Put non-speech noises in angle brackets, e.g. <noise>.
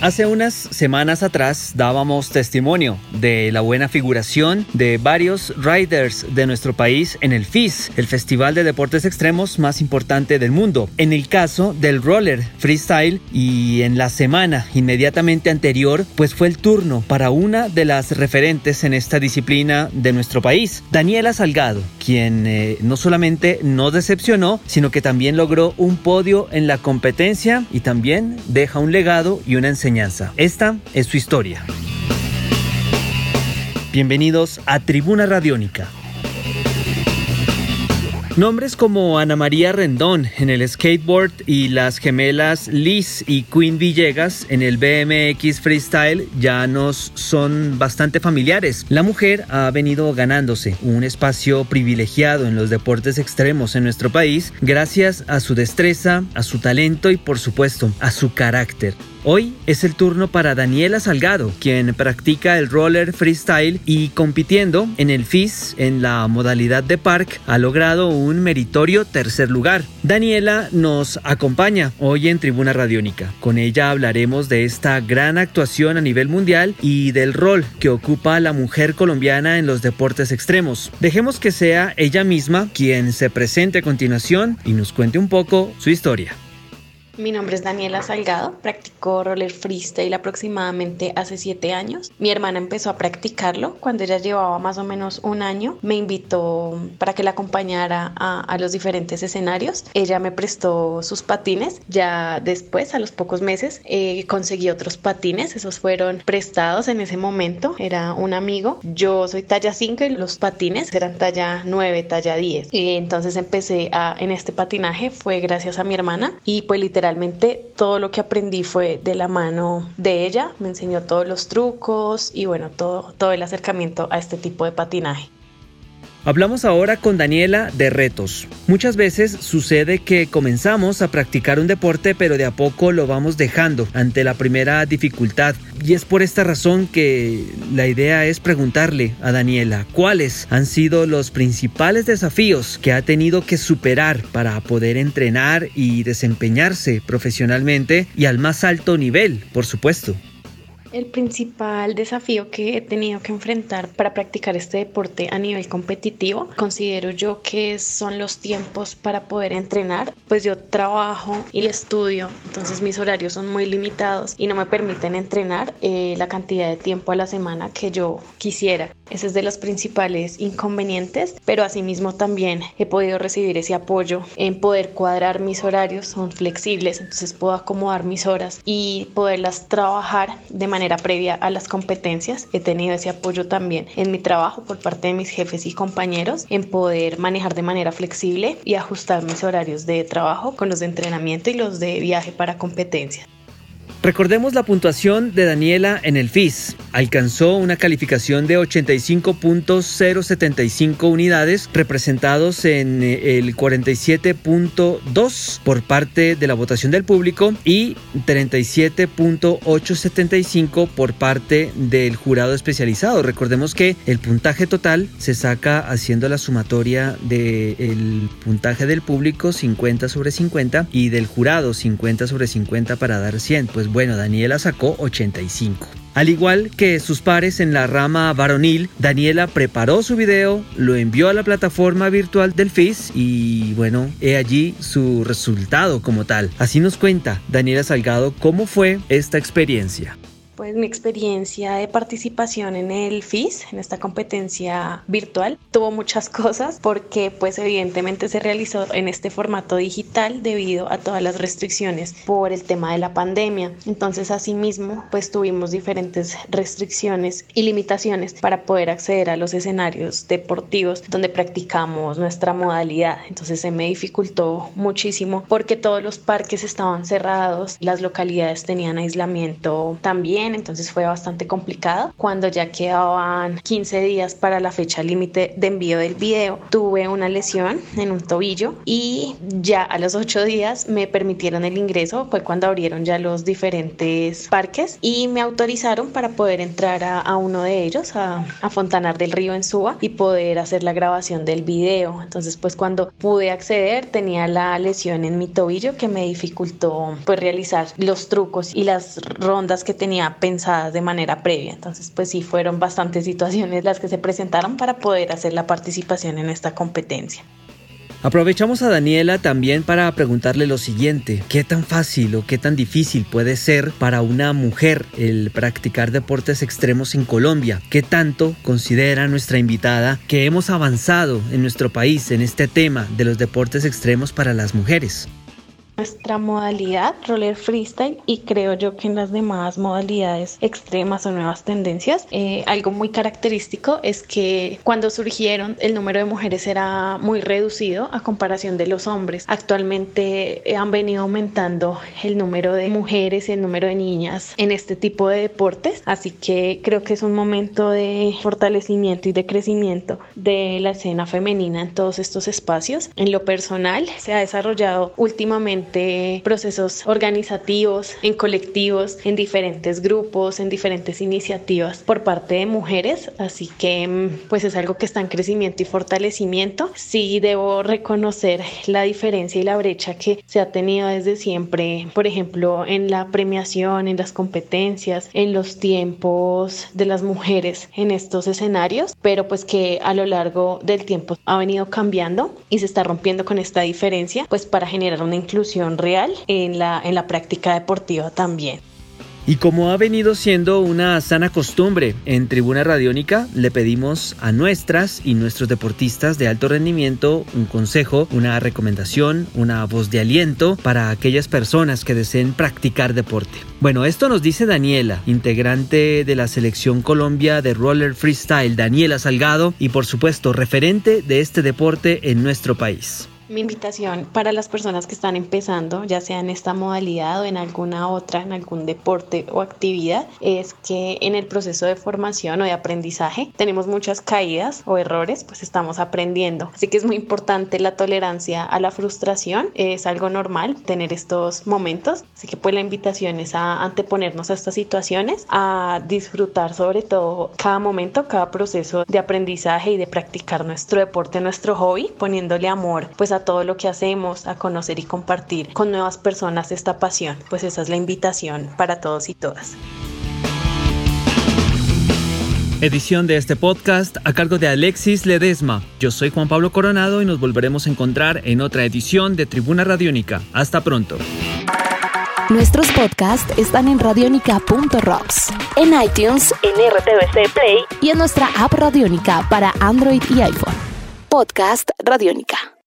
Hace unas semanas atrás dábamos testimonio de la buena figuración de varios riders de nuestro país en el FIS, el festival de deportes extremos más importante del mundo. En el caso del roller freestyle y en la semana inmediatamente anterior, pues fue el turno para una de las referentes en esta disciplina de nuestro país, Daniela Salgado, quien eh, no solamente no decepcionó, sino que también logró un podio en la competencia y también deja un legado y una enseñanza esta es su historia. Bienvenidos a Tribuna Radiónica. Nombres como Ana María Rendón en el skateboard y las gemelas Liz y Queen Villegas en el BMX Freestyle ya nos son bastante familiares. La mujer ha venido ganándose un espacio privilegiado en los deportes extremos en nuestro país gracias a su destreza, a su talento y por supuesto a su carácter. Hoy es el turno para Daniela Salgado, quien practica el roller freestyle y compitiendo en el FIS en la modalidad de park ha logrado un meritorio tercer lugar. Daniela nos acompaña hoy en Tribuna Radiónica. Con ella hablaremos de esta gran actuación a nivel mundial y del rol que ocupa la mujer colombiana en los deportes extremos. Dejemos que sea ella misma quien se presente a continuación y nos cuente un poco su historia. Mi nombre es Daniela Salgado, practico roller freestyle aproximadamente hace siete años. Mi hermana empezó a practicarlo cuando ella llevaba más o menos un año. Me invitó para que la acompañara a, los diferentes escenarios. Ella me prestó sus patines. Ya después, a los pocos meses, eh, conseguí otros patines. Esos fueron prestados en ese momento. Era un amigo. Yo soy talla 5 y los patines eran talla 9, talla 10. Y entonces empecé a, en este patinaje. Fue gracias a mi hermana y pues literalmente realmente todo lo que aprendí fue de la mano de ella, me enseñó todos los trucos y bueno, todo, todo el acercamiento a este tipo de patinaje. Hablamos ahora con Daniela de retos. Muchas veces sucede que comenzamos a practicar un deporte pero de a poco lo vamos dejando ante la primera dificultad. Y es por esta razón que la idea es preguntarle a Daniela cuáles han sido los principales desafíos que ha tenido que superar para poder entrenar y desempeñarse profesionalmente y al más alto nivel, por supuesto. El principal desafío que he tenido que enfrentar para practicar este deporte a nivel competitivo, considero yo que son los tiempos para poder entrenar. Pues yo trabajo y estudio, entonces mis horarios son muy limitados y no me permiten entrenar eh, la cantidad de tiempo a la semana que yo quisiera. Ese es de los principales inconvenientes, pero asimismo también he podido recibir ese apoyo en poder cuadrar mis horarios, son flexibles, entonces puedo acomodar mis horas y poderlas trabajar de manera previa a las competencias. He tenido ese apoyo también en mi trabajo por parte de mis jefes y compañeros en poder manejar de manera flexible y ajustar mis horarios de trabajo con los de entrenamiento y los de viaje para competencias. Recordemos la puntuación de Daniela en el FIS. Alcanzó una calificación de 85.075 unidades, representados en eh, el 47.2 por parte de la votación del público y 37.875 por parte del jurado especializado. Recordemos que el puntaje total se saca haciendo la sumatoria del puntaje del público 50 sobre 50 y del jurado 50 sobre 50 para dar 100. Pues bueno, Daniela sacó 85. Al igual que sus pares en la rama varonil, Daniela preparó su video, lo envió a la plataforma virtual del FIS y bueno, he allí su resultado como tal. Así nos cuenta Daniela Salgado cómo fue esta experiencia. Pues mi experiencia de participación en el FIS, en esta competencia virtual, tuvo muchas <laughs> cosas porque pues evidentemente se realizó en este formato digital debido a todas las restricciones por el tema de la pandemia. Entonces asimismo pues tuvimos diferentes restricciones y limitaciones para poder acceder a los escenarios deportivos donde practicamos nuestra modalidad. Entonces se me dificultó muchísimo porque todos los parques estaban cerrados, las localidades tenían aislamiento también entonces fue bastante complicado. Cuando ya quedaban 15 días para la fecha límite de envío del video, tuve una lesión en un tobillo y ya a los 8 días me permitieron el ingreso, fue cuando abrieron ya los diferentes parques y me autorizaron para poder entrar a, uno de ellos, a, a Fontanar del Río en Suba y poder hacer la grabación del video. Entonces pues cuando pude acceder tenía la lesión en mi tobillo que me dificultó pues realizar los trucos y las rondas que tenía pensadas de manera previa. Entonces, pues sí, fueron bastantes situaciones las que se presentaron para poder hacer la participación en esta competencia. Aprovechamos a Daniela también para preguntarle lo siguiente, ¿qué tan fácil o qué tan difícil puede ser para una mujer el practicar deportes extremos en Colombia? ¿Qué tanto considera nuestra invitada que hemos avanzado en nuestro país en este tema de los deportes extremos para las mujeres? Nuestra modalidad, roller freestyle, y creo yo que en las demás modalidades extremas o nuevas tendencias, eh, algo muy característico es que cuando surgieron el número de mujeres era muy reducido a comparación de los hombres. Actualmente eh, han venido aumentando el número de mujeres y el número de niñas en este tipo de deportes, así que creo que es un momento de fortalecimiento y de crecimiento de la escena femenina en todos estos espacios. En lo personal, se ha desarrollado últimamente procesos organizativos, en colectivos, en diferentes grupos, en diferentes iniciativas por parte de mujeres, así que mm, pues es algo que está en crecimiento y fortalecimiento. Sí debo reconocer la diferencia y la brecha que se ha tenido desde siempre, por ejemplo, en la premiación, en las competencias, en los tiempos de las mujeres en estos escenarios, pero pues que a lo largo del tiempo ha venido cambiando y se está rompiendo con esta diferencia, pues para generar una inclusión real en la, en la práctica deportiva también. Y como ha venido siendo una sana costumbre en Tribuna Radiónica, le pedimos a nuestras y nuestros deportistas de alto rendimiento un consejo, una recomendación, una voz de aliento para aquellas personas que deseen practicar deporte. Bueno, esto nos dice Daniela, integrante de la selección Colombia de Roller Freestyle, Daniela Salgado, y por supuesto referente de este deporte en nuestro país. Mi invitación para las personas que están empezando, ya sea en esta modalidad o en alguna otra, en algún deporte o actividad, es que en el proceso de formación o de aprendizaje tenemos muchas caídas o errores, pues estamos aprendiendo. Así que es muy importante la tolerancia a la frustración, es algo normal tener estos momentos. Así que pues la invitación es a anteponernos a estas situaciones, a disfrutar sobre todo cada momento, cada proceso de aprendizaje y de practicar nuestro deporte, nuestro hobby, poniéndole amor pues a todo lo que hacemos, a conocer y compartir con nuevas personas esta pasión. Pues esa es la invitación para todos y todas. Edición de este podcast a cargo de Alexis Ledesma. Yo soy Juan Pablo Coronado y nos volveremos a encontrar en otra edición de Tribuna Radiónica. Hasta pronto. Nuestros podcasts están en radionica.rocks, en iTunes, en RTVC Play y en nuestra app Radionica para Android y iPhone. Podcast Radionica.